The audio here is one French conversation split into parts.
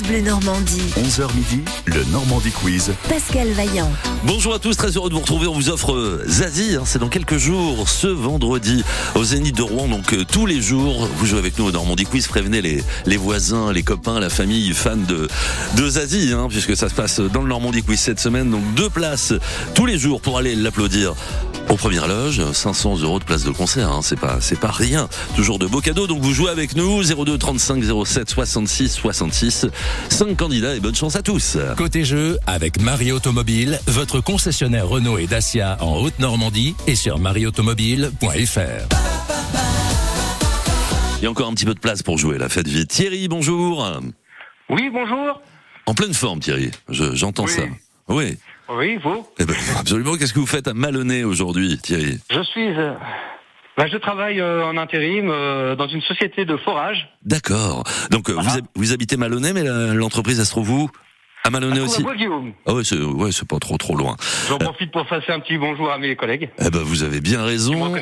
France Bleu Normandie. 11h midi, le Normandie Quiz. Pascal Vaillant. Bonjour à tous, très heureux de vous retrouver. On vous offre euh, Zazie, hein, c'est dans quelques jours, ce vendredi, au Zénith de Rouen. Donc euh, tous les jours, vous jouez avec nous au Normandie Quiz. Prévenez les, les voisins, les copains, la famille, fans de, de Zazie, hein, puisque ça se passe dans le Normandie Quiz cette semaine. Donc deux places tous les jours pour aller l'applaudir. Aux premières loges, 500 euros de place de concert, hein, c'est pas c'est pas rien. Toujours de beaux cadeaux, donc vous jouez avec nous 02 35 07 66 66. 5 candidats et bonne chance à tous. Côté jeu, avec Marie Automobile, votre concessionnaire Renault et Dacia en Haute-Normandie et sur marieautomobile.fr. Il y a encore un petit peu de place pour jouer, la fête vite. Thierry, bonjour. Oui, bonjour. En pleine forme, Thierry. Je- J'entends Oui. ça. Oui. Oui, vous Eh ben, absolument. Qu'est-ce que vous faites à Malonnet aujourd'hui, Thierry? Je suis. euh, bah, je travaille euh, en intérim euh, dans une société de forage. D'accord. Donc euh, vous, hab- vous habitez Malonnet, mais la- l'entreprise, elle se trouve où? À Malonnet aussi. Ah ouais, c'est ouais, pas trop trop loin. J'en profite pour passer un petit bonjour à mes collègues. Eh ben, vous avez bien raison.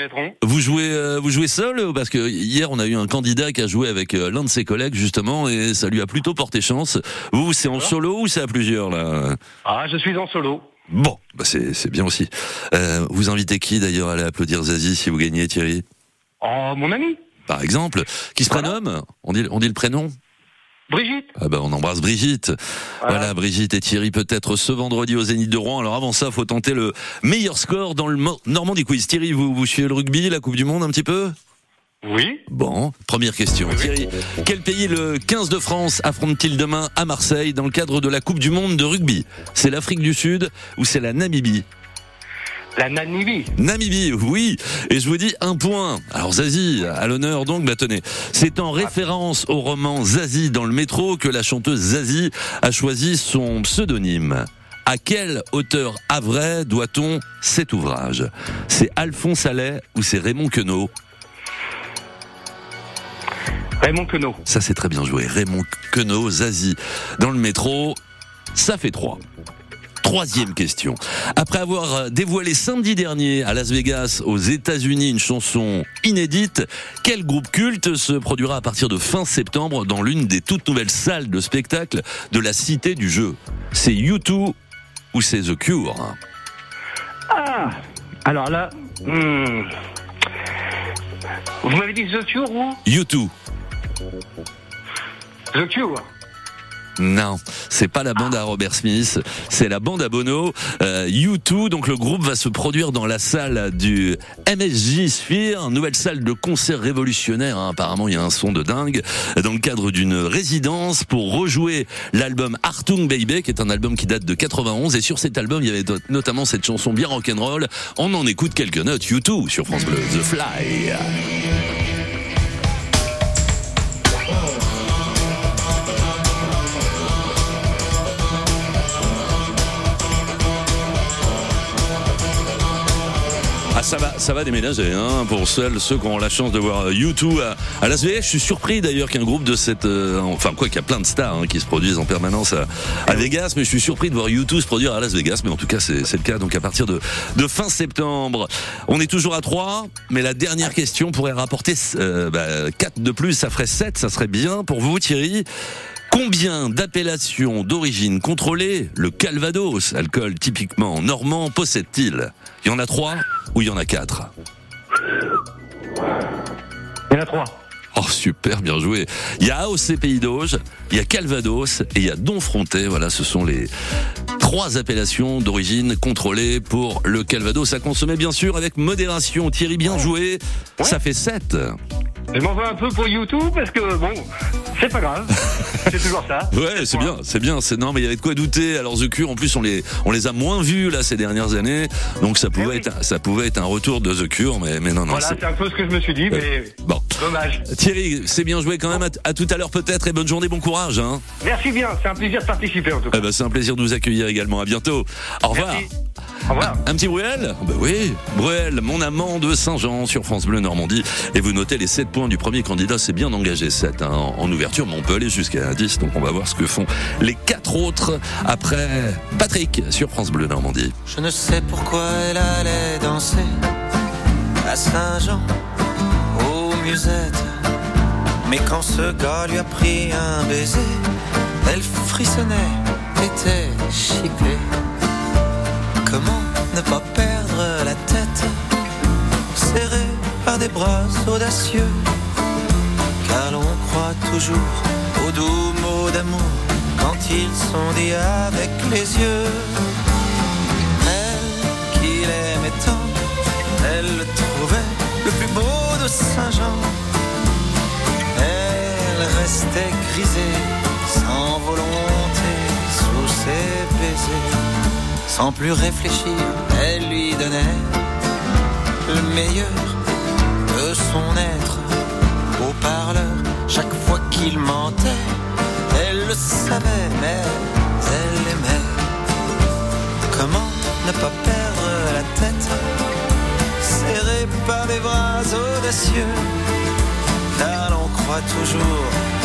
Vous jouez, euh, vous jouez seul parce que hier on a eu un candidat qui a joué avec euh, l'un de ses collègues justement et ça lui a plutôt porté chance. Vous, c'est en solo ou c'est à plusieurs là? Ah, je suis en solo. Bon, bah c'est c'est bien aussi. Euh, vous invitez qui d'ailleurs à aller applaudir Zazie si vous gagnez Thierry? Oh, mon ami, Par exemple, qui se Voilà. prénomme? On dit, on dit le prénom? Brigitte. Ah bah on embrasse Brigitte. Voilà. Voilà. Brigitte et Thierry peut-être ce vendredi au Zénith de Rouen. Alors avant ça, faut tenter le meilleur score dans le Normandie Quiz. Thierry, vous, vous suivez le rugby, la Coupe du Monde un petit peu? Oui. Bon, première question. Thierry, quel pays le 15 de France affronte-t-il demain à Marseille dans le cadre de la Coupe du Monde de rugby? C'est l'Afrique du Sud ou c'est la Namibie? La Namibie. Namibie, oui. Et je vous dis un point. Alors Zazie, à l'honneur donc, bah tenez. C'est en référence au roman Zazie dans le métro que la chanteuse Zazie a choisi son pseudonyme. À quel auteur havrais doit-on cet ouvrage? C'est Alphonse Allais ou c'est Raymond Queneau? Raymond Queneau. Ça c'est très bien joué. Raymond Queneau, Zazie dans le métro, ça fait trois. Troisième question. Après avoir dévoilé samedi dernier à Las Vegas, aux États-Unis, une chanson inédite, quel groupe culte se produira à partir de fin septembre dans l'une des toutes nouvelles salles de spectacle de la Cité du Jeu? C'est U2 ou c'est The Cure? Ah Alors là. hmm. Vous m'avez dit The Cure ou U2 The Cure. Non, c'est pas la bande à Robert Smith, c'est la bande à Bono. Euh, U2, donc le groupe va se produire dans la salle du MSG Sphere, nouvelle salle de concert révolutionnaire. hein. Apparemment, il y a un son de dingue dans le cadre d'une résidence pour rejouer l'album Artung Baby, qui est un album qui date de 91. Et sur cet album, il y avait notamment cette chanson bien rock'n'roll. On en écoute quelques notes. U2 sur France Bleu, The Fly. Ah ça va, ça va déménager hein, pour ceux, ceux qui ont la chance de voir U2 à, à Las Vegas. Je suis surpris d'ailleurs qu'un groupe de cette, euh, enfin quoi qu'il y a plein de stars hein, qui se produisent en permanence à, à Vegas, mais je suis surpris de voir U2 se produire à Las Vegas. Mais en tout cas c'est c'est le cas donc à partir de, de fin septembre. On est toujours à 3, mais la dernière question pourrait rapporter euh, bah, 4 de plus, ça ferait 7, ça serait bien pour vous Thierry. Combien d'appellations d'origine contrôlée le Calvados, alcool typiquement normand, possède-t-il? Il y en a trois ou il y en a quatre? Il y en a trois. Oh super, bien joué. Il y a AOC Pays d'Auge, il y a Calvados et il y a Donfronté. Voilà, ce sont les trois appellations d'origine contrôlée pour le Calvados. À consommer bien sûr avec modération. Thierry, bien joué. Ça fait 7. Je m'en veux un peu pour YouTube parce que bon, c'est pas grave. c'est toujours ça. Ouais, c'est bien, c'est bien. C'est non, mais il y avait de quoi douter. Alors The Cure, en plus, on les, on les a moins vus là ces dernières années, donc ça pouvait Eh oui. être, ça pouvait être un retour de The Cure, mais, mais non, non. Voilà, c'est- c'est un peu ce que je me suis dit, mais Bon, dommage. Thierry, c'est bien joué quand même. À, à tout à l'heure peut-être et bonne journée, bon courage. Hein. Merci bien, c'est un plaisir de participer en tout cas. Eh ben, c'est un plaisir de vous accueillir également. À bientôt. Au revoir. Merci. Au revoir. Un petit Bruel? Ben oui, Bruel, mon amant de Saint-Jean sur France Bleu Normandie. Et vous notez les 7 points du premier candidat, c'est bien engagé 7 hein, en, en ouverture, mais on peut aller jusqu'à 10, donc on va voir ce que font les quatre autres après Patrick sur France Bleu Normandie. Je ne sais pourquoi elle allait danser à Saint-Jean, Mais quand ce gars lui a pris un baiser, Elle frissonnait, était chippée. Comment ne pas perdre la tête Serrée par des bras audacieux? Car l'on croit toujours aux doux mots d'amour Quand ils sont dits avec les yeux Saint-Jean Elle restait grisée sans volonté sous ses baisers sans plus réfléchir, elle lui donnait le meilleur de son être. Au parleur, chaque fois qu'il mentait, elle le savait, mais elle aimait. Comment ne pas perdre la tête, serrée par des bras audacieux, car l'on croit toujours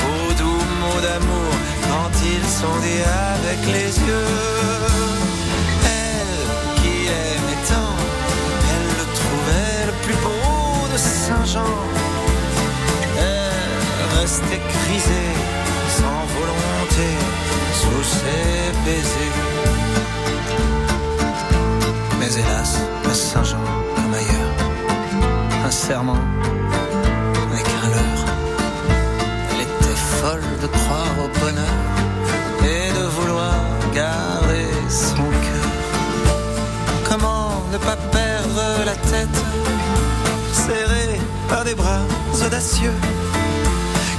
aux doux mots d'amour quand ils sont dits avec les yeux aimait tant, elle le trouvait le plus beau de Saint-Jean. Elle restait grisée, sans volonté, sous ses baisers. Mais hélas, Saint-Jean, serment n'est qu'un leurre. Elle était folle de croire au bonheur et de vouloir garder son cœur. Comment ne pas perdre la tête Serrée par des bras audacieux?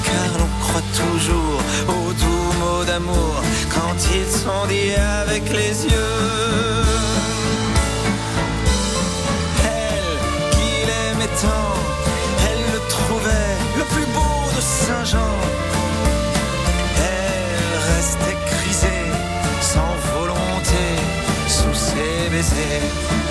Car l'on croit toujours aux doux mots d'amour Quand ils sont dits avec les yeux Elle le trouvait le plus beau de Saint-Jean Elle restait grisée sans volonté sous ses baisers.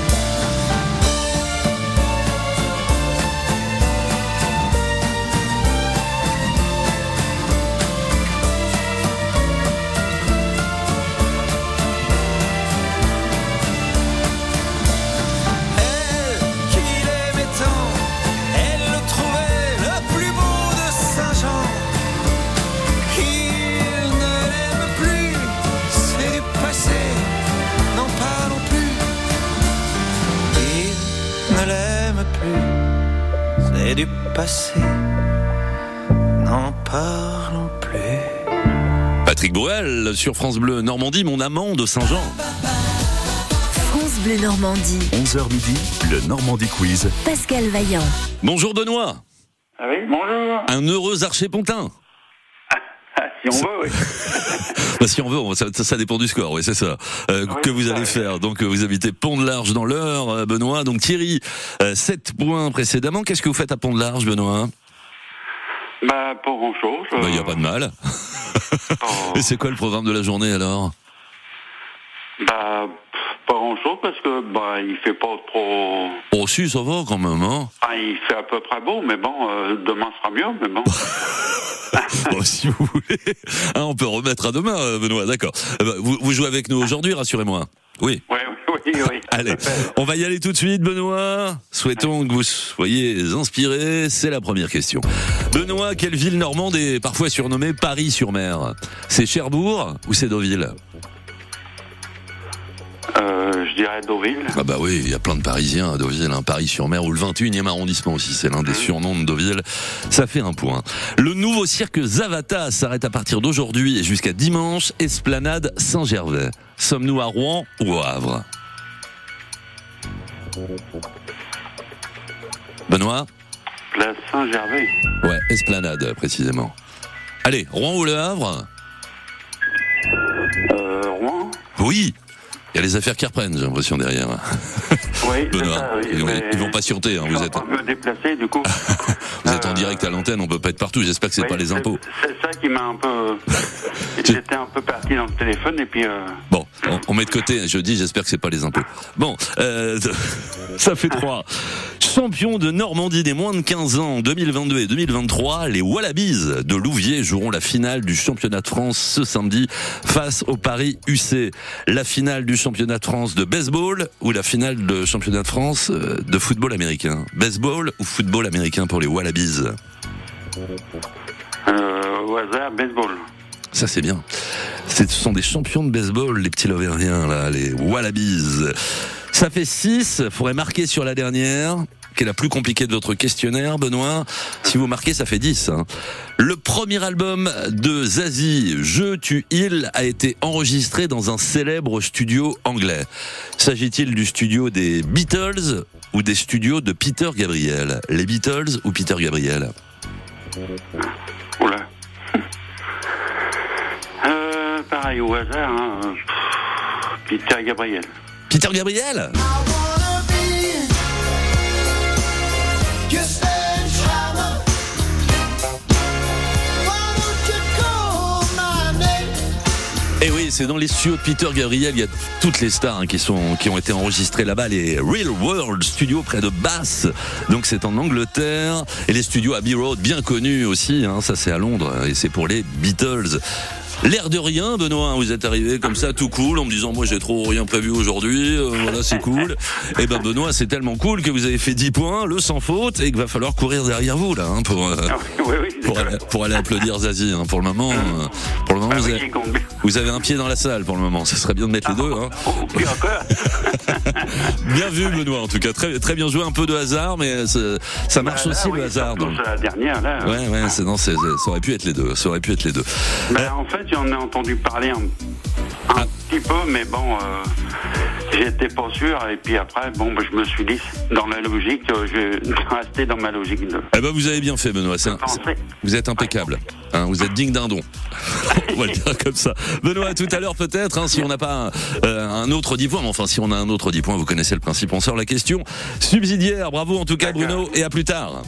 Sur France Bleu Normandie, mon amant de Saint-Jean. France Bleu Normandie. 11h midi, le Normandie Quiz. Pascal Vaillant. Bonjour Benoît, Ah oui, bonjour. un heureux archer-pontin. Ah, si on veut, oui. Bah, si on veut, on- ça, dépend du score, oui, c'est ça. Euh, Oui, que vous ça, allez oui. faire. Donc, euh, vous habitez Pont-de-Large dans l'heure, euh, Benoît. Donc, Thierry, euh, 7 points précédemment. Qu'est-ce que vous faites à Pont-de-Large, Benoît? Bah, pas grand-chose. Bah, il n'y a pas de mal. Oh, Et c'est quoi le programme de la journée alors? Bah, pas grand-chose parce que bah, il fait pas trop. Oh, si, ça va quand même, hein Ah, il fait à peu près beau, mais bon, euh, demain sera mieux, mais bon. Bon, si vous voulez. Hein, on peut remettre à demain, euh, Benoît, d'accord. Eh ben, vous, vous jouez avec nous aujourd'hui, rassurez-moi. Oui, oui, oui. Allez, on va y aller tout de suite, Benoît. Souhaitons que vous soyez inspirés. C'est la première question. Benoît, quelle ville normande est parfois surnommée Paris-sur-Mer? C'est Cherbourg ou c'est Deauville? Euh, je dirais Deauville. Ah bah oui, il y a plein de Parisiens à Deauville, hein, Paris-sur-Mer ou le 21e arrondissement aussi, c'est l'un des surnoms de Deauville. Ça fait un point. Le nouveau cirque Zavata s'arrête à partir d'aujourd'hui et jusqu'à dimanche, Esplanade Saint-Gervais. Sommes-nous à Rouen ou au Havre? Benoît Place Saint-Gervais. Ouais, Esplanade précisément. Allez, Rouen ou le Havre? Euh, Rouen Oui il y a les affaires qui reprennent, j'ai l'impression derrière. Oui, Benoît, ça, oui, ils, vont- ils vont patienter. Hein, vous êtes, me déplacer, du coup. vous êtes en Euh, direct à l'antenne, on peut pas être partout. J'espère que c'est oui, pas les impôts. C'est ça qui m'a un peu. J'étais un peu parti dans le téléphone et puis. Euh... Bon, on, on met de côté. Je dis, j'espère que c'est pas les impôts. Bon, euh, ça fait trois. Champion de Normandie des moins de 15 ans 2022 et 2023, les Wallabies de Louviers joueront la finale du championnat de France ce samedi face au Paris UC. La finale du championnat de France de baseball ou la finale de championnat de France euh, de football américain? Baseball ou football américain pour les Wallabies? Euh, au hasard, baseball. Ça c'est bien. Ce sont des champions de baseball, les petits Lovériens, là, les Wallabies. Ça fait 6, faudrait marquer sur la dernière qui est la plus compliquée de votre questionnaire, Benoît. Si vous marquez, ça fait 10. Hein. Le premier album de Zazie, Je tu il, a été enregistré dans un célèbre studio anglais. S'agit-il du studio des Beatles ou des studios de Peter Gabriel? Les Beatles ou Peter Gabriel? Oula. Euh, pareil, au hasard, hein. Peter Gabriel. Peter Gabriel? C'est dans les studios de Peter Gabriel, il y a toutes les stars hein, qui ont été enregistrées là-bas, les Real World Studios près de Bath. Donc c'est en Angleterre et les studios Abbey Road bien connus aussi. Hein, ça c'est à Londres et c'est pour les Beatles. L'air de rien, Benoît, hein, vous êtes arrivé comme ça, tout cool, en me disant moi j'ai trop rien prévu aujourd'hui, euh, voilà c'est cool. Et ben Benoît, c'est tellement cool que vous avez fait 10 points, le sans faute, et qu'il va falloir courir derrière vous là, hein, pour, euh, Ah oui, oui, pour, aller, pour aller applaudir Zazie. Hein. Pour le moment, euh, pour le moment Ah vous, avez, vous un pied dans la salle pour le moment. Ça serait bien de mettre les deux. Hein. Bien vu Benoît, en tout cas très très bien joué, un peu de hasard, mais ça, ça marche Bah, là, aussi oui, le hasard. donc. la dernière, là. Ouais ouais, c'est non, c'est- ça aurait pu être les deux, ça aurait pu être les deux. Ben, en fait, j'en ai entendu parler un, un Ah. petit peu, mais bon, euh, j'étais pas sûr. Et puis après, bon, ben, je me suis dit, dans la logique, euh, je vais rester dans ma logique de Eh ben vous avez bien fait Benoît, c'est un- vous êtes impeccable, hein, vous êtes digne d'un don. on va le dire comme ça. Benoît, à tout à l'heure peut-être, hein, si on n'a pas un, euh, un autre 10 points, mais enfin si on a un autre 10 points, vous connaissez le principe, on sort la question subsidiaire. Bravo en tout cas. Bruno, et à plus tard.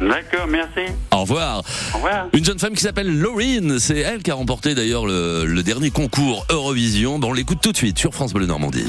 D'accord, merci. Au revoir. Au revoir. Une jeune femme qui s'appelle Laurine, c'est elle qui a remporté d'ailleurs le, le dernier concours Eurovision. Bon, on l'écoute tout de suite sur France Bleu Normandie.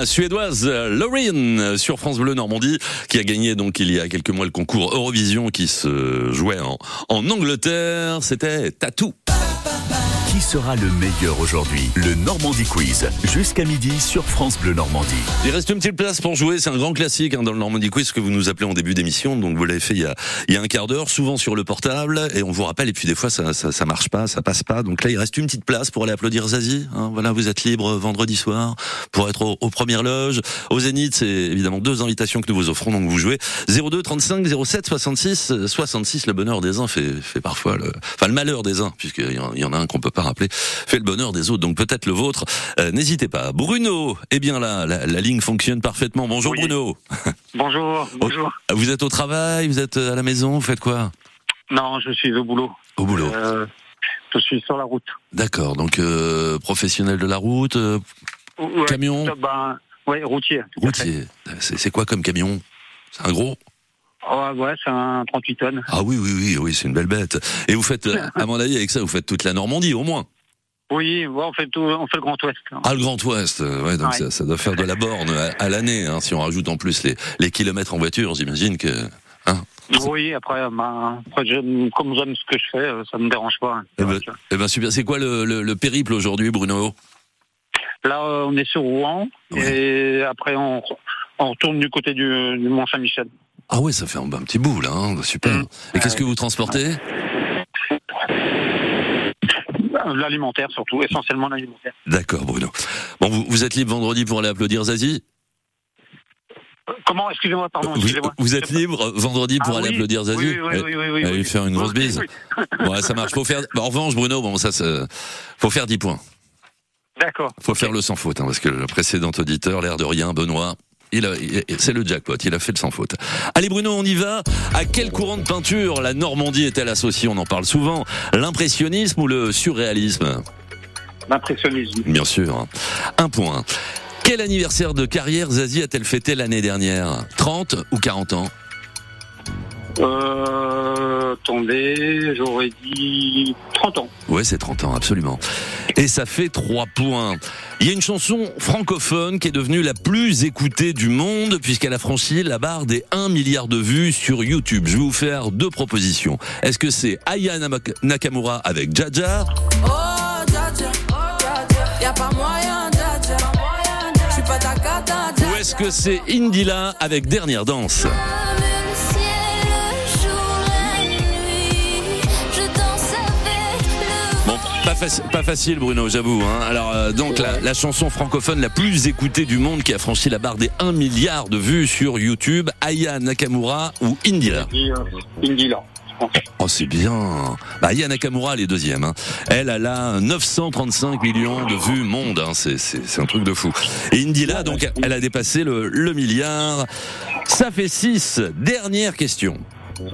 La Suédoise euh, Loreen euh, sur France Bleu Normandie qui a gagné donc il y a quelques mois le concours Eurovision qui se jouait en, en Angleterre. C'était Tatou. Sera le meilleur aujourd'hui? Le Normandie Quiz, jusqu'à midi sur France Bleu Normandie. Il reste une petite place pour jouer. C'est un grand classique hein, dans le Normandie Quiz que vous nous appelez en début d'émission. Donc vous l'avez fait il y, a, un quart d'heure, souvent sur le portable, et on vous rappelle. Et puis des fois ça, ça, marche pas, ça passe pas. Donc là il reste une petite place pour aller applaudir Zazie. Hein, voilà, vous êtes libre vendredi soir pour être au- aux premières loges. Au Zénith, c'est évidemment deux invitations que nous vous offrons. Donc vous jouez 02 35 07 66 euh, 66. Le bonheur des uns fait, parfois le, enfin le malheur des uns, puisqu'il y en- y en a un qu'on peut pas fait le bonheur des autres. Donc peut-être le vôtre. Euh, N'hésitez pas. Bruno, eh bien là, la, la ligne fonctionne parfaitement. Bonjour Oui. Bruno. Bonjour, bonjour. Vous êtes au travail, vous êtes à la maison, vous faites quoi? Non, je suis au boulot. Au boulot. Euh, je suis sur la route. D'accord. Donc euh, professionnel de la route, euh, Ouais, Camion? Ben, ouais, routier. routier. C'est quoi comme camion? C'est un gros? Ouais, ouais, c'est un 38 tonnes. Ah oui, oui, oui, oui, c'est une belle bête. Et vous faites, à mon avis, avec ça, vous faites toute la Normandie, au moins. Oui, on fait tout, on fait le Grand Ouest. Ah, le Grand Ouest, euh, ouais, donc Ouais. ça, ça doit faire de la borne à, à l'année. Hein, si on rajoute en plus les, les kilomètres en voiture, j'imagine que. Oui, après, ben, après comme j'aime ce que je fais, euh, ça me dérange pas. hein. Eh ben, eh ben super. C'est quoi le, le, le périple aujourd'hui, Bruno? Là, euh, on est sur Rouen, et après, on, on retourne du côté du, du Mont-Saint-Michel. Ah ouais, ça fait un, un petit bout là, hein, super. Mm. Et qu'est-ce que vous transportez? Euh, L'alimentaire, surtout, essentiellement l'alimentaire. D'accord, Bruno. Bon, vous, vous êtes libre vendredi pour aller applaudir Zazie? Comment Excusez-moi, pardon, vous, excusez-moi. vous êtes libre vendredi pour Ah aller oui, applaudir Zazie? Oui, oui, oui, oui, oui, Allez lui faire une grosse bise. oui. Ouais, ça marche. Faut faire. bah, en revanche, Bruno, bon, ça, faut faire 10 points. D'accord. Faut faire le sans faute, hein, parce que le précédent auditeur, l'air de rien, Benoît. Il c'est le jackpot, il a fait le sans faute. Allez Bruno, on y va. À quel courant de peinture la Normandie est-elle associée? On en parle souvent. L'impressionnisme ou le surréalisme? L'impressionnisme. Bien sûr. Un point. Quel anniversaire de carrière Zazie a-t-elle fêté l'année dernière? 30 ou 40 ans? Euh, attendez, j'aurais dit 30 ans. Ouais, c'est 30 ans, absolument. Et ça fait 3 points. Il y a une chanson francophone qui est devenue la plus écoutée du monde puisqu'elle a franchi la barre des 1 milliard de vues sur YouTube. Je vais vous faire deux propositions. Est-ce que c'est Aya Nakamura avec Jaja? Oh, y a pas moyen, pas ta cata, ou est-ce que c'est Indila avec Dernière Danse? Pas, faci- pas facile Bruno, j'avoue. Hein. Alors euh, donc la, la chanson francophone la plus écoutée du monde qui a franchi la barre des 1 milliard de vues sur YouTube, Aya Nakamura ou Indila Indila. Oh, c'est bien. Bah, Aya Nakamura, elle est deuxième. Hein. Elle, elle a 935 millions de vues monde. Hein. C'est un truc de fou. Et Indila, donc, elle a dépassé le, le milliard. Ça fait 6. Dernière question.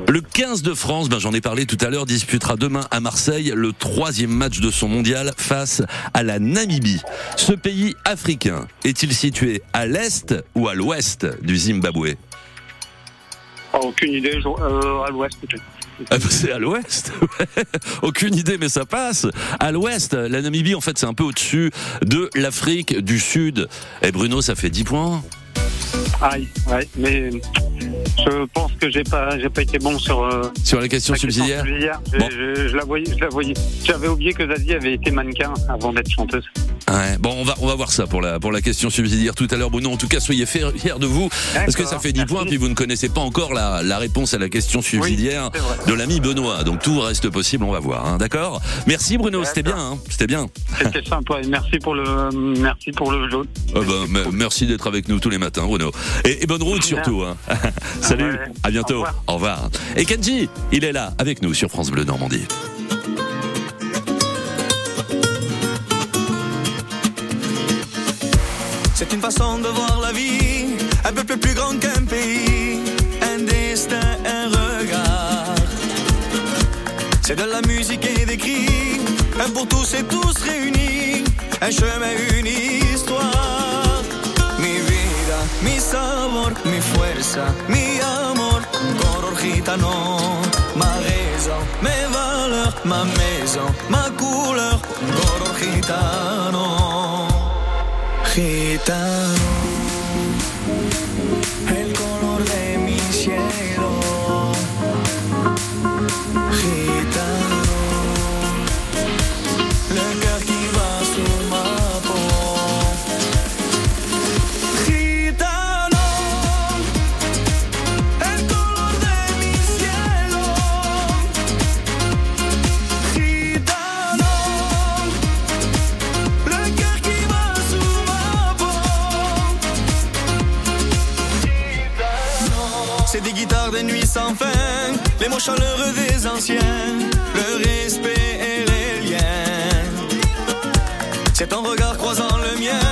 Le 15 de France, ben j'en ai parlé tout à l'heure, disputera demain à Marseille le troisième match de son mondial face à la Namibie. Ce pays africain est-il situé à l'est ou à l'ouest du Zimbabwe? Ah, aucune idée, euh, à l'ouest peut-être. Ah bah, c'est à l'ouest. ouais. Aucune idée, mais ça passe. À l'ouest, la Namibie, en fait, c'est un peu au-dessus de l'Afrique du Sud. Et Bruno, ça fait 10 points. Aïe, ouais, mais je pense que j'ai pas, j'ai pas été bon sur. euh, Sur la question la question subsidiaire subsidiaire. Je, je- je la voyais, je la voyais. J'avais oublié que Zazie avait été mannequin avant d'être chanteuse. Ouais. Bon, on va, on va voir ça pour la, pour la question subsidiaire tout à l'heure, Bruno. En tout cas, soyez fiers de vous. Parce que ça fait 10 merci. points, puis vous ne connaissez pas encore la, la réponse à la question subsidiaire de l'ami Benoît. Donc tout reste possible, on va voir. hein. D'accord? Merci Bruno, c'était bien. Hein. C'était bien. C'était sympa. Et merci pour le, merci pour le jeu. Me- merci d'être avec nous tous les matins, Bruno. Et, et bonne route surtout. hein. Salut, Ouais. à bientôt. Au revoir. Au revoir. Et Kenji, il est là avec nous sur France Bleu Normandie. C'est une façon de voir la vie, un peu plus grand qu'un pays, un destin, un regard. C'est de la musique et des cris, un pour tous et tous réunis, un chemin, une histoire. Mi vida, mi sabor, mi fuerza, mi amor, color gitano, ma raison, mes valeurs, ma maison, ma couleur, color gitano. Gitano. Sans fin, les mots chaleureux des anciens, le respect et les liens. C'est ton regard croisant le mien,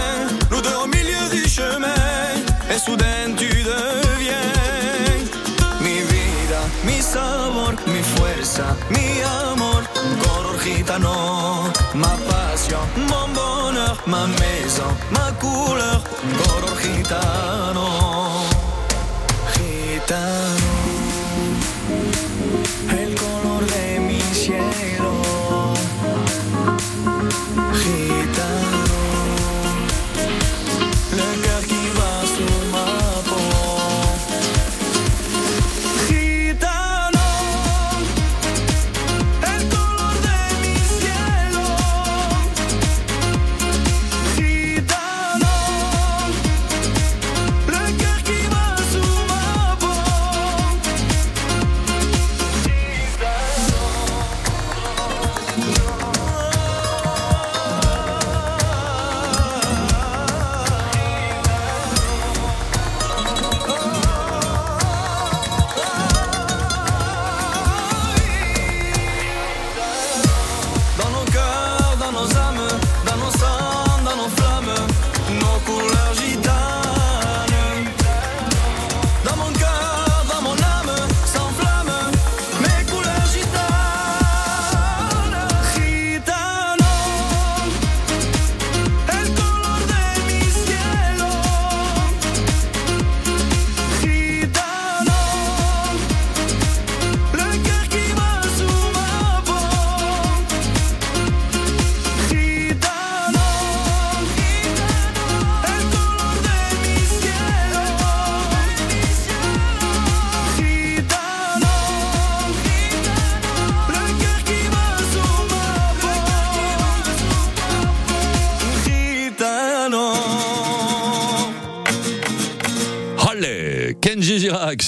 nous deux au milieu du chemin, et soudain tu deviens mi vida, mi sabor, mi fuerza, mi amor, color gitano, ma passion, mon bonheur, ma maison, ma couleur, color gitano, gitano,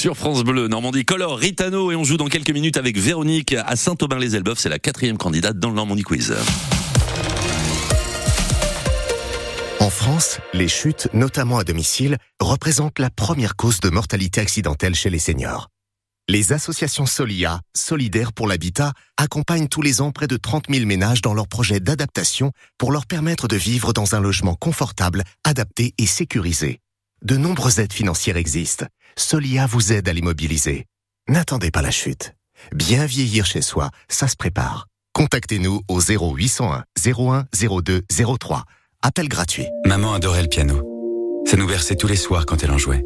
sur France Bleu, Normandie Color, Ritano, et on joue dans quelques minutes avec Véronique à Saint-Aubin-les-Elbeufs. C'est la quatrième candidate dans le Normandie Quiz. En France, les chutes, notamment à domicile, représentent la première cause de mortalité accidentelle chez les seniors. Les associations Solia, solidaires pour l'habitat, accompagnent tous les ans près de 30 000 ménages dans leurs projets d'adaptation pour leur permettre de vivre dans un logement confortable, adapté et sécurisé. De nombreuses aides financières existent. Solia vous aide à les mobiliser. N'attendez pas la chute. Bien vieillir chez soi, ça se prépare. Contactez-nous au 0801 01 02 03. Appel gratuit. Maman adorait le piano. Ça nous berçait tous les soirs quand elle en jouait.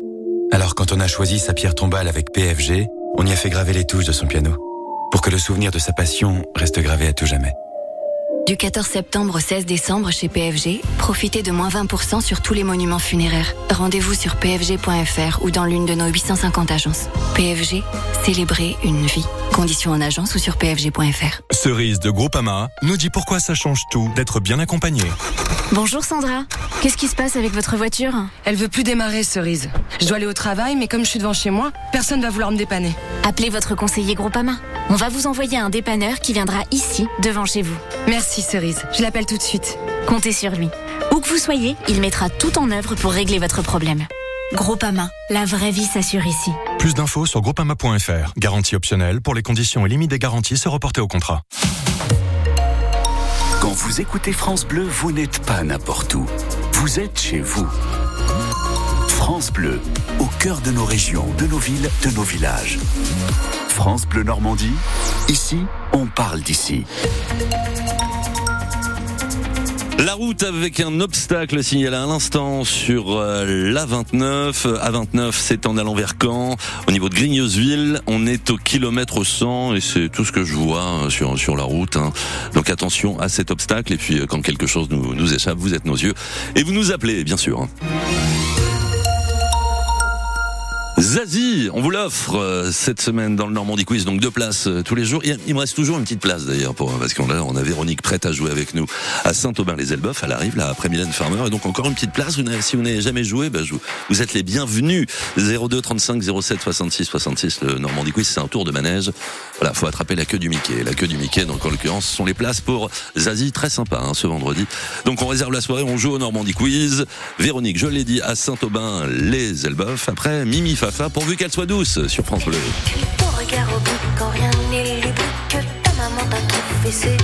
Alors quand on a choisi sa pierre tombale avec PFG, on y a fait graver les touches de son piano. Pour que le souvenir de sa passion reste gravé à tout jamais. Du 14 septembre au 16 décembre chez PFG, profitez de moins 20% sur tous les monuments funéraires. Rendez-vous sur pfg.fr ou dans l'une de nos 850 agences. PFG, célébrer une vie. Conditions en agence ou sur pfg.fr. Cerise de Groupama nous dit pourquoi ça change tout d'être bien accompagné. Bonjour Sandra, qu'est-ce qui se passe avec votre voiture? Elle veut plus démarrer, Cerise. Je dois aller au travail, mais comme je suis devant chez moi, personne va vouloir me dépanner. Appelez votre conseiller Groupama. On va vous envoyer un dépanneur qui viendra ici, devant chez vous. Merci, Cerise. Je l'appelle tout de suite. Comptez sur lui. Où que vous soyez, il mettra tout en œuvre pour régler votre problème. Groupama, la vraie vie s'assure ici. Plus d'infos sur groupama.fr. Garantie optionnelle pour les conditions et limites des garanties se reporter au contrat. Quand vous écoutez France Bleu, vous n'êtes pas n'importe où. Vous êtes chez vous. France Bleu, au cœur de nos régions, de nos villes, de nos villages. France Bleu Normandie, ici, on parle d'ici. La route avec un obstacle signalé à l'instant sur euh, la 29. À 29, c'est en allant vers Caen. Au niveau de Grigneuseville, on est au kilomètre 100 et c'est tout ce que je vois hein, sur, sur la route. hein. Donc attention à cet obstacle et puis euh, quand quelque chose nous, nous échappe, vous êtes nos yeux et vous nous appelez, bien sûr. Zazie, on vous l'offre euh, cette semaine dans le Normandie Quiz, donc deux places euh, tous les jours. Il, me reste toujours une petite place d'ailleurs, pour parce qu'on a, on a Véronique prête à jouer avec nous à Saint-Aubin-les-Elbeufs. Elle arrive là après Mylène Farmer, et donc encore une petite place. Si vous n'avez jamais joué, bah, vous, êtes les bienvenus. 02 35 07 66 66, le Normandie Quiz, c'est un tour de manège. Voilà, faut attraper la queue du Mickey. La queue du Mickey, donc en l'occurrence, ce sont les places pour Zazie, très sympa hein, ce vendredi. Donc on réserve la soirée, on joue au Normandie Quiz. Véronique, je l'ai dit, à Saint-Aubin-les-Elbeufs. Après, Mimi la fin, pourvu qu'elle soit douce sur France Bleu. Ton regard au bout, quand rien n'est le but que ta maman t'a trop fessé.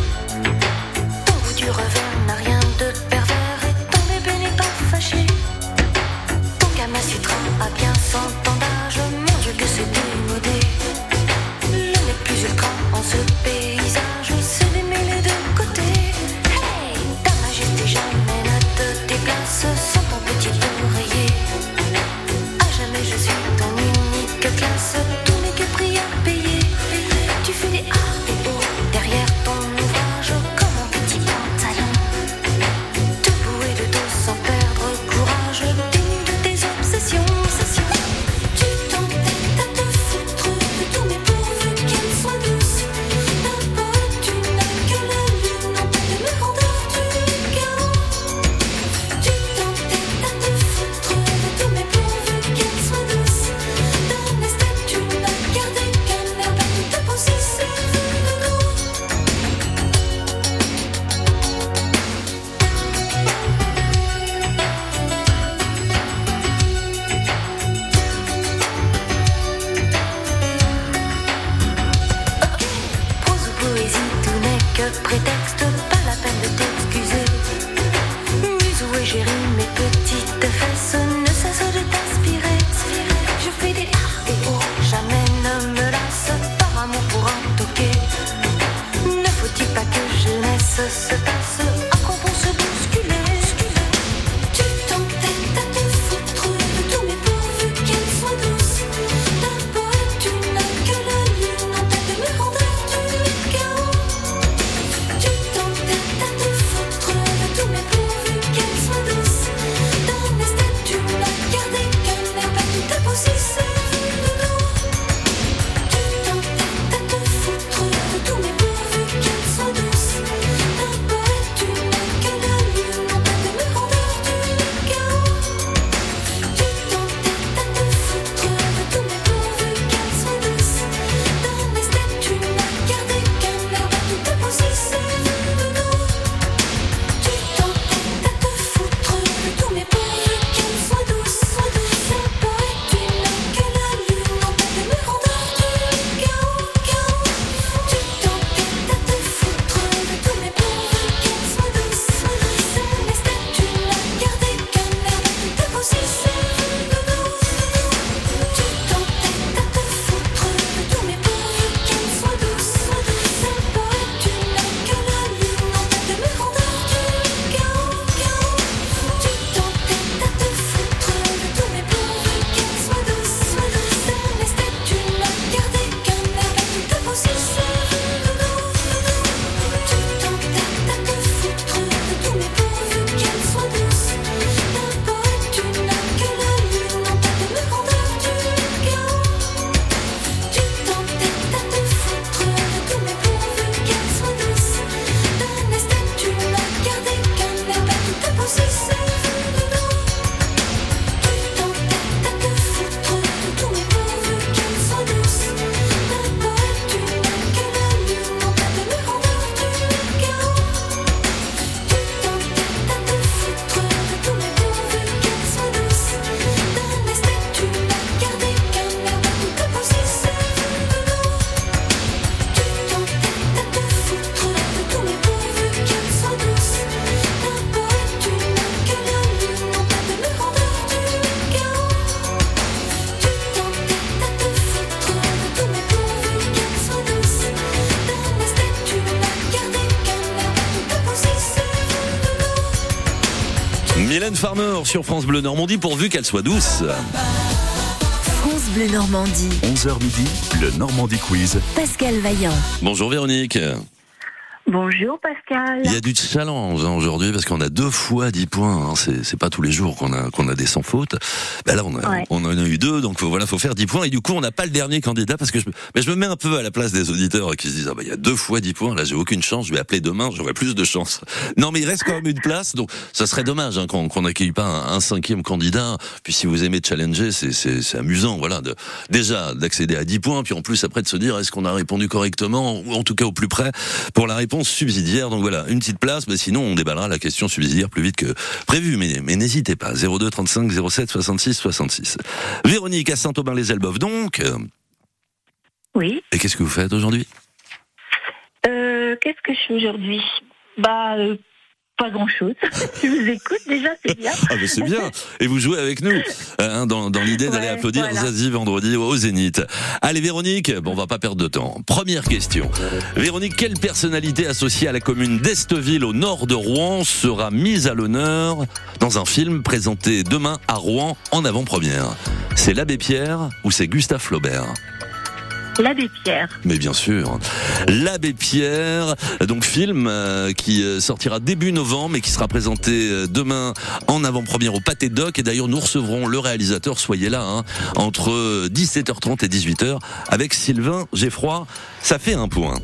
sur France Bleu Normandie pourvu qu'elle soit douce. France Bleu Normandie. 11h midi, le Normandie Quiz. Pascal Vaillant. Bonjour Véronique. Bonjour Pascal. Il y a du challenge hein, aujourd'hui parce qu'on a deux fois 10 points. Hein. C'est pas tous les jours qu'on a, qu'on a des sans fautes. Ben là, on, a, en a eu deux, donc voilà, faut faire 10 points. Et du coup, on n'a pas le dernier candidat parce que je, mais je me mets un peu à la place des auditeurs qui se disent ah ben, il y a deux fois 10 points. Là, j'ai aucune chance. Je vais appeler demain, j'aurai plus de chance. Non, mais il reste quand même une place. Donc, ça serait dommage hein, qu'on n'accueille pas un, cinquième candidat. Puis, si vous aimez challenger, c'est amusant. Voilà, de, déjà d'accéder à 10 points. Puis, en plus, après, de se dire est-ce qu'on a répondu correctement ou en tout cas au plus près pour la réponse subsidiaire. Donc voilà, une petite place, mais sinon on déballera la question subsidiaire plus vite que prévu. Mais, mais n'hésitez pas, 02 35 07 66 66. Véronique à Saint-Aubin-les-Elbeuf donc. Oui. Et qu'est-ce que vous faites aujourd'hui? Euh, qu'est-ce que je fais aujourd'hui? Bah, euh, pas grand-chose. je vous écoute déjà, c'est bien. Ah mais c'est bien. Et vous jouez avec nous hein, dans, dans l'idée d'aller Ouais, applaudir voilà. Zazie vendredi au Zénith. Allez Véronique, bon on va pas perdre de temps. Première question. Véronique, quelle personnalité associée à la commune d'Esteville au nord de Rouen sera mise à l'honneur dans un film présenté demain à Rouen en avant-première? C'est l'abbé Pierre ou c'est Gustave Flaubert? L'abbé Pierre. mais bien sûr. L'abbé Pierre, donc film euh, qui euh, sortira début novembre mais qui sera présenté euh, demain en avant-première au Pâté Doc. Et d'ailleurs, nous recevrons le réalisateur, soyez là, hein, entre euh, 17h30 et 18h avec Sylvain Geffroy. Ça fait un point.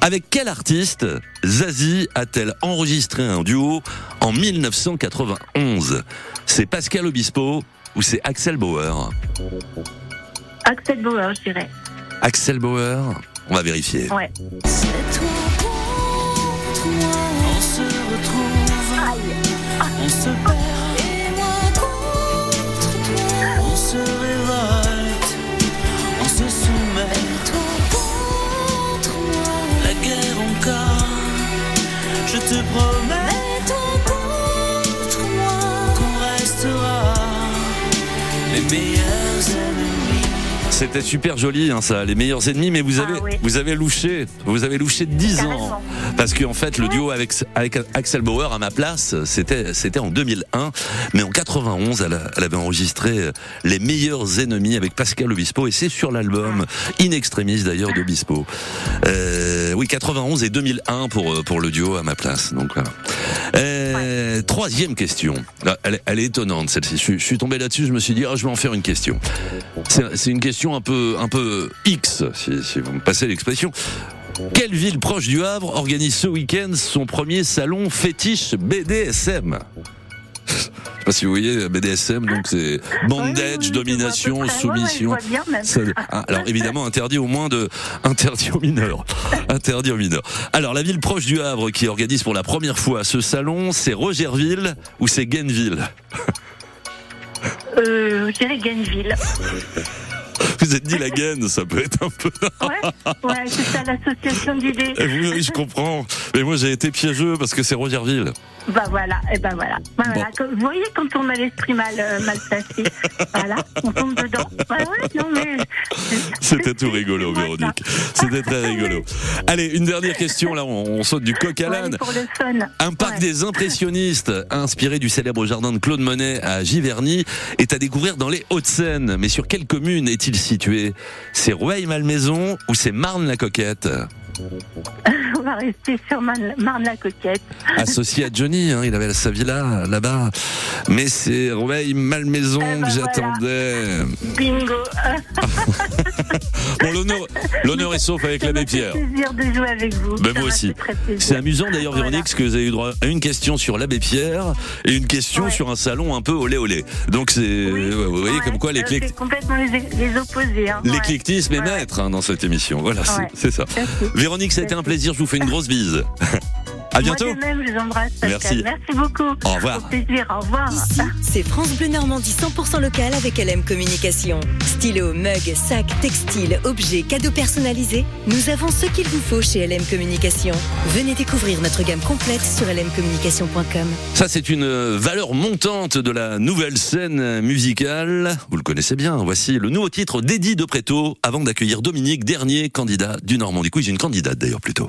Avec quel artiste Zazie a-t-elle enregistré un duo en 1991 C'est Pascal Obispo ou c'est Axel Bauer? Axel Bauer, je dirais. Axel Bauer On va vérifier. Ouais. On se retrouve, on se perd, et moi contre toi. On se révolte, on se soumet, toi contre moi. La guerre encore, je te promets, contre moi. Qu'on restera les meilleurs. C'était super joli, hein, ça, les meilleurs ennemis, mais vous avez, Ah oui. vous avez louché, vous avez louché 10 ans. Parce qu'en fait, le duo avec, avec Axel Bauer à ma place, c'était, c'était en 2001. Mais en 91, elle, avait enregistré euh, Les meilleurs ennemis avec Pascal Obispo et c'est sur l'album In Extremis d'ailleurs d'Obispo. Euh, oui, 91 et 2001 pour, euh, pour le duo à ma place. Donc voilà. Euh, Troisième question. Là, Elle, est- étonnante celle-ci. Je, suis- tombé là-dessus, je me suis dit, ah, je vais en faire une question. C'est une question un peu, X, si vous me passez l'expression. Quelle ville proche du Havre organise ce week-end son premier salon fétiche BDSM Je sais pas si vous voyez BDSM, donc c'est bondage, domination, Ouais, ouais, soumission. je vois bien même. Ça- ah, alors évidemment interdit au moins de interdit aux mineurs, interdit aux mineurs. Alors la ville proche du Havre qui organise pour la première fois ce salon, c'est Rogerville ou c'est Gainville Euh, je dirais Gainesville. Vous êtes dit la gaine, ça peut être un peu. Ouais, c'est ça l'association d'idées. Oui, oui, je comprends. Mais moi j'ai été piégeux parce que c'est Rogerville. Bah voilà, et ben voilà. Bah voilà. Vous voyez quand on a l'esprit mal, euh, mal placé, voilà, on tombe dedans. Bah ouais, non mais. C'était tout rigolo, Véronique. C'était très rigolo. Allez, une dernière question. Là, on, on saute du coq à l'âne. Un parc des impressionnistes, inspiré du célèbre jardin de Claude Monet à Giverny, est à découvrir dans les Hauts-de-Seine. Mais sur quelle commune est-il situé? C'est Rueil-Malmaison ou c'est Marne-la-Coquette? va rester sur Marne- Marne-la-Coquette. Associé à Johnny, hein, il avait sa villa là-bas. Mais c'est Rueil-Malmaison Eh ben que j'attendais. Bingo. Bon, l'honneur, l'honneur est sauf avec l'abbé Pierre. plaisir de jouer avec vous. Ben moi aussi. C'est amusant d'ailleurs, Véronique, parce que vous avez eu droit à une question sur l'abbé Pierre et une question sur un salon un peu olé olé. Donc c'est, ouais, vous voyez comme quoi Euh, l'éclect- C'est complètement les, les opposés. Hein. l'éclectisme est maître hein, dans cette émission. Voilà, c'est- c'est ça. Merci. Véronique, ça a été un plaisir. Je vous fais une grosse bise. À bientôt. Moi de même, je vous embrasse. Pascal. Merci. Merci beaucoup. Au revoir. Au plaisir. Au revoir. C'est France Bleu Normandie 100% local avec LM Communication. Stylo, mug, sac, textile, objets, cadeaux personnalisés. Nous avons ce qu'il vous faut chez LM Communication. Venez découvrir notre gamme complète sur lmcommunication.com. Ça, c'est une euh, valeur montante de la nouvelle scène musicale. Vous le connaissez bien. Voici le nouveau titre d'Eddie de Préto avant d'accueillir Dominique, dernier candidat du Normandie Quiz. Une candidate d'ailleurs plutôt.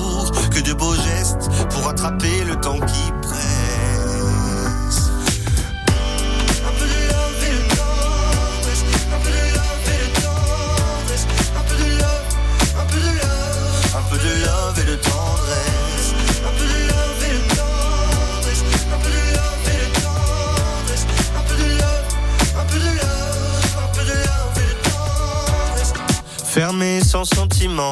que de beaux gestes pour attraper le temps qui presse. Un peu de love et de tendresse, un peu de love et de tendresse, un peu de love, un peu de love, un peu de love et de tendresse, un peu de love et de tendresse, un peu de love et de tendresse, un peu de love, un peu de love, et de tendresse. Fermé sans sentiment,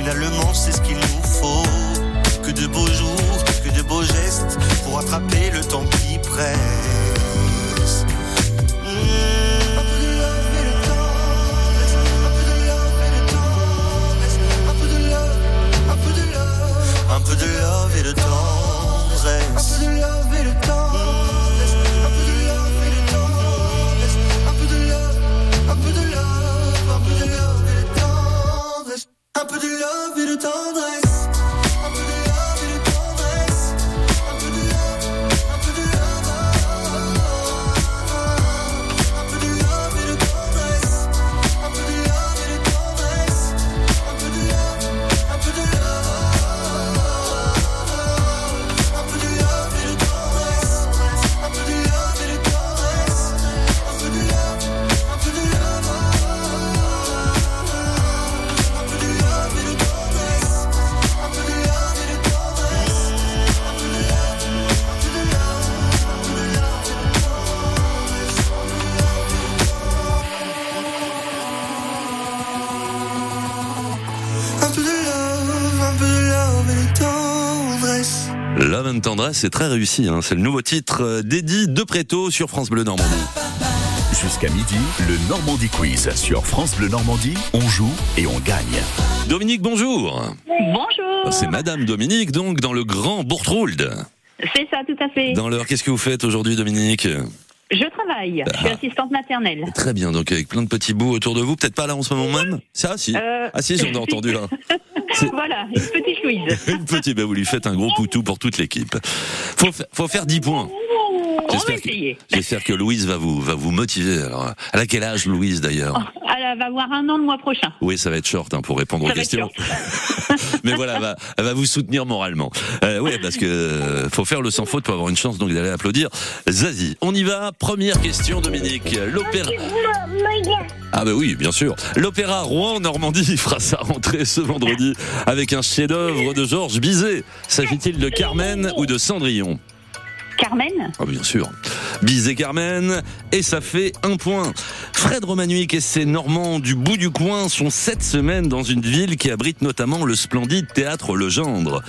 finalement c'est ce qu'il nous faut. Que de beaux jours, que de beaux gestes, pour attraper le temps qui presse. And Tendresse, c'est très réussi. Hein. C'est le nouveau titre euh, d'Eddie de Préto sur France Bleu Normandie. Jusqu'à midi, le Normandie Quiz sur France Bleu Normandie. On joue et on gagne. Dominique, bonjour. Bonjour. C'est Madame Dominique, donc, dans le Grand Bourtrould. C'est ça, tout à fait. Dans l'heure, qu'est-ce que vous faites aujourd'hui, Dominique? Je travaille. Je suis assistante maternelle. Très bien, donc avec plein de petits bouts autour de vous. Peut-être pas là en ce moment même? Ça, si. Euh. Ah si, j'en ai entendu un. voilà, une petite Louise. Une petite, bah, vous lui faites un gros poutou pour toute l'équipe. Faut, fa- faut faire 10 points. J'espère que, Louise va vous, va vous motiver. Alors, elle a quel âge, Louise, d'ailleurs Elle va avoir un an le mois prochain. Oui, ça va être short hein, pour répondre Ça aux questions. Mais voilà, elle va, elle va vous soutenir moralement. Euh, oui, parce que euh, faut faire le sans faute pour avoir une chance donc d'aller applaudir Zazie. On y va. Première question, Dominique. L'opéra. Ah bah oui, bien sûr. L'opéra Rouen Normandie fera sa rentrée ce vendredi avec un chef-d'œuvre de Georges Bizet. S'agit-il de Carmen ou de Cendrillon? Carmen ah bien sûr. Bizet Carmen, et ça fait un point. Fred Romanuic et ses Normands du bout du coin sont sept semaines dans une ville qui abrite notamment le splendide théâtre Legendre.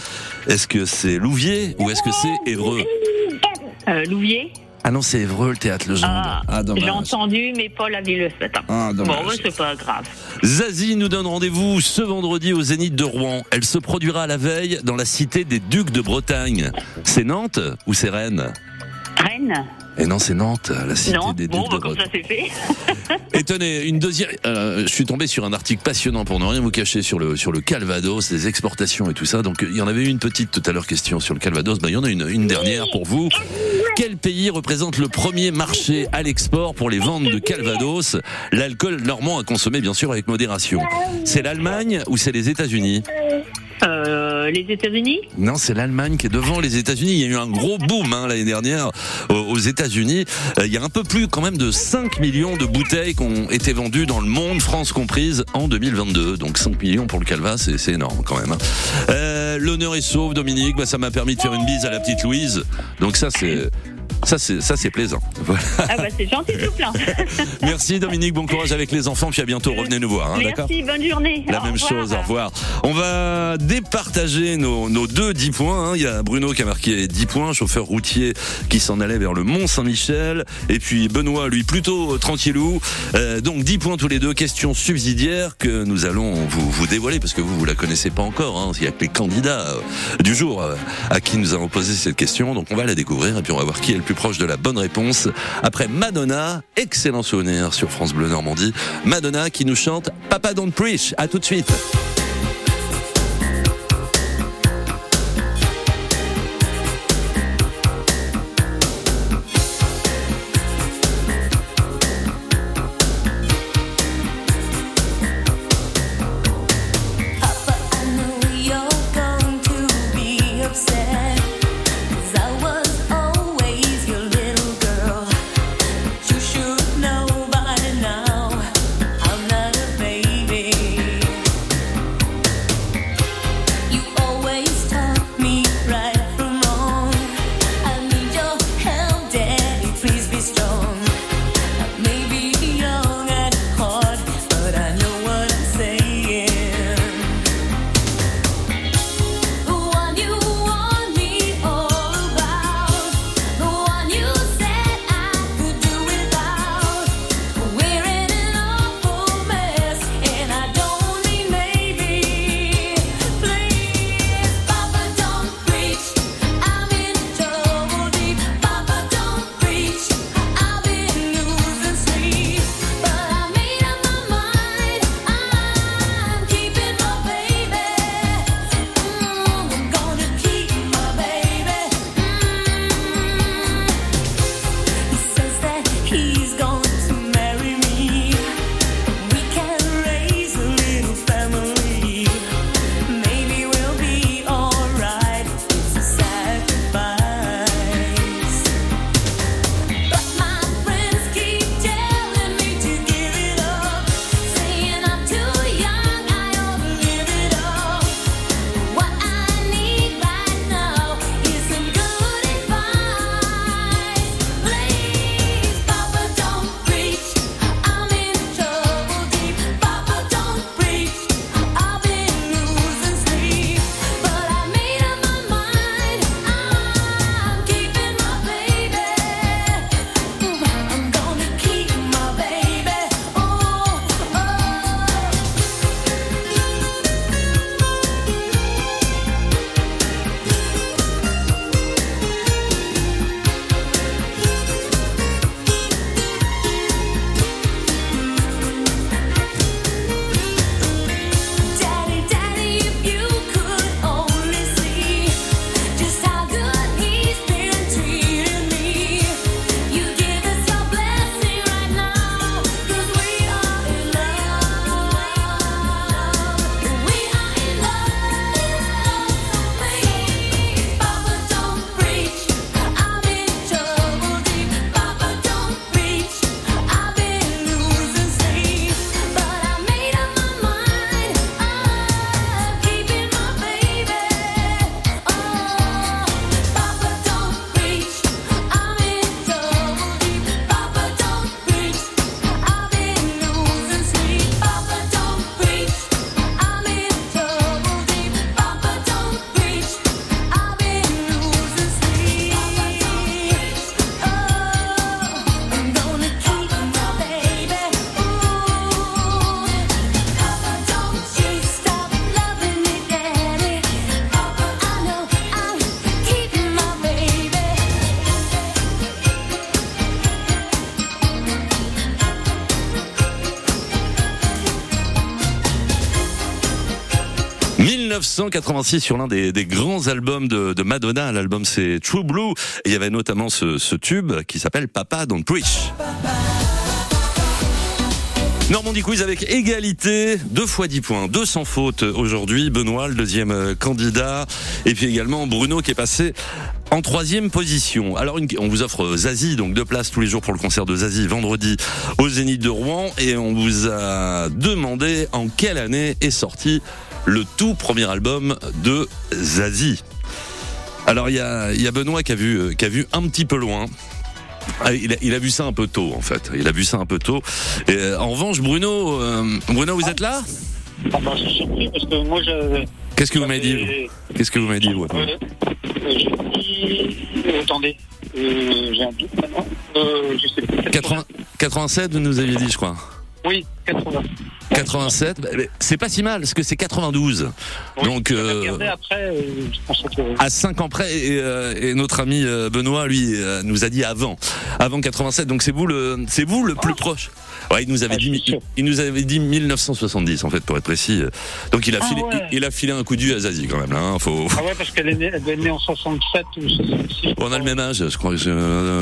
Est-ce que c'est Louviers ou est-ce que c'est Évreux? Euh, Louvier Ah non, c'est Évreux le théâtre Legendre. Ah, J'ai entendu, mais pas la ville ce matin. Ah, dommage. bon, c'est pas grave. Zazie nous donne rendez-vous ce vendredi au Zénith de Rouen. Elle se produira la veille dans la cité des Ducs de Bretagne. C'est Nantes ou c'est Rennes Rennes Et non, c'est Nantes, la cité Non, des Ducs bon, de bah, comme Bretagne. ça c'est fait. Et tenez, une deuxième. euh, je suis tombé sur un article passionnant pour ne rien vous cacher sur le sur le Calvados, les exportations et tout ça. Donc il y en avait une petite tout à l'heure question sur le Calvados. Ben, il y en a une, une dernière pour vous. Quel pays représente le premier marché à l'export pour les ventes de Calvados? L'alcool normand à consommer bien sûr avec modération. C'est l'Allemagne ou c'est les États-Unis? Euh, les États-Unis non, c'est l'Allemagne qui est devant les États-Unis. Il y a eu un gros boom hein, l'année dernière aux, aux États-Unis. Euh, il y a un peu plus quand même de 5 millions de bouteilles qui ont été vendues dans le monde, France comprise, en 2022. Donc 5 millions pour le Calva, c'est c'est énorme quand même. hein. Euh, L'honneur est sauf, Dominique. Bah, ça m'a permis de faire une bise à la petite Louise. Donc ça, c'est Ça, c'est ça, c'est plaisant. Voilà. Ah bah c'est gentil tout plein. Merci Dominique, bon courage avec les enfants, puis à bientôt. Revenez nous voir, hein, Merci, bonne journée. La Au même revoir. chose, au revoir. On va départager nos, nos deux 10 points. hein. Il y a Bruno qui a marqué 10 points, chauffeur routier qui s'en allait vers le Mont Saint-Michel. Et puis Benoît, lui, plutôt tranquillou. Euh, donc 10 points tous les deux. Question subsidiaire que nous allons vous, vous dévoiler parce que vous, vous la connaissez pas encore. hein. Il y a que les candidats euh, du jour euh, à qui nous avons posé cette question. Donc on va la découvrir et puis on va voir qui est le plus proche de la bonne réponse. Après Madonna, excellent souvenir sur France Bleu Normandie. Madonna qui nous chante Papa Don't Preach. À tout de suite. 1986 sur l'un des, grands albums de, Madonna. L'album c'est True Blue. Et il y avait notamment ce, tube qui s'appelle Papa Don't Preach. Normandie Quiz avec égalité, deux fois 10 points, deux sans faute aujourd'hui. Benoît, le deuxième euh, candidat. Et puis également Bruno qui est passé en troisième position. Alors on vous offre Zazie, donc deux places tous les jours pour le concert de Zazie vendredi au Zénith de Rouen. Et on vous a demandé en quelle année est sorti le tout premier album de Zazie. Alors il y a, y a Benoît qui a vu, euh, qui a vu un petit peu loin. Ah, il, a, il a vu ça un peu tôt, en fait. Il a vu ça un peu tôt. Et, euh, en revanche, Bruno, euh, Bruno, vous êtes là? Ah bah, je suis surpris parce que moi, je. Qu'est-ce que vous m'avez dit Qu'est-ce que vous m'avez dit vous Euh, dit. euh, attendez. Euh, j'ai un doute maintenant. Euh, je sais plus. 80 87, vous nous aviez dit, je crois. Oui, 80. 87, bah, mais c'est pas si mal, parce que c'est 92. Donc, euh, après, euh, je pensais que. à 5 ans près, et, euh, et notre ami euh, Benoît, lui, nous a dit avant, avant 87. Donc c'est vous le, c'est vous le plus proche. Ouais, il nous avait dit, il, il nous avait dit 1970 en fait, pour être précis. Donc il a Ah filé, ouais. il, il a filé un coup de vue à Zazie quand même. Là, hein, faut. Ah ouais, parce qu'elle est née, en 67 ou 66. On a le même âge, je crois que je,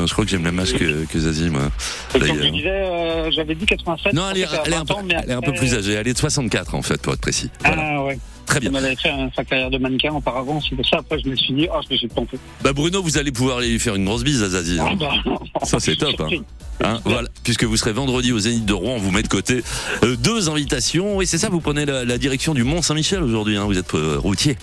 je crois que j'ai le même âge que, que Zazie, moi. Euh, j'avais dit 87. Non, elle est, elle un peu, 20 ans, mais elle est un peu après- plus âgée. Elle est de 64 en fait, pour être précis. Ah ouais. Très bien. Elle avait fait un- sa carrière de mannequin auparavant, c'est pour ça. Après, je me suis dit, ah, je me suis trompé. Bah Bruno, vous allez pouvoir aller lui faire une grosse bise à Zazie. Ah bah, Ça c'est top. Hein. Hein, voilà, puisque vous serez vendredi au Zénith de Rouen, on vous met de côté euh, deux invitations. Oui, c'est ça, vous prenez la, la direction du Mont Saint-Michel aujourd'hui. Hein, vous êtes euh, routier.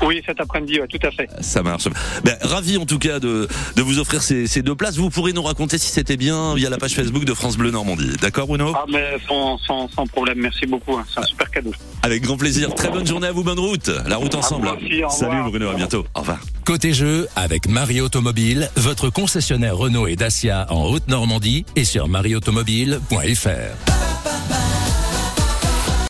Oui, cet après-midi, ouais, tout à fait. Ça marche. Ben, ravi en tout cas de, de vous offrir ces, ces deux places. Vous pourrez nous raconter si c'était bien via la page Facebook de France Bleu Normandie. D'accord Bruno? Ah, mais sans, sans, sans problème, merci beaucoup. hein, C'est un super cadeau. Avec grand plaisir. Très bonne journée à vous, bonne route. La route ensemble. aussi, au Salut. Bruno, à bientôt. Au revoir. Côté jeu, avec Marie Automobile, votre concessionnaire Renault et Dacia en Haute-Normandie et sur marieautomobile.fr.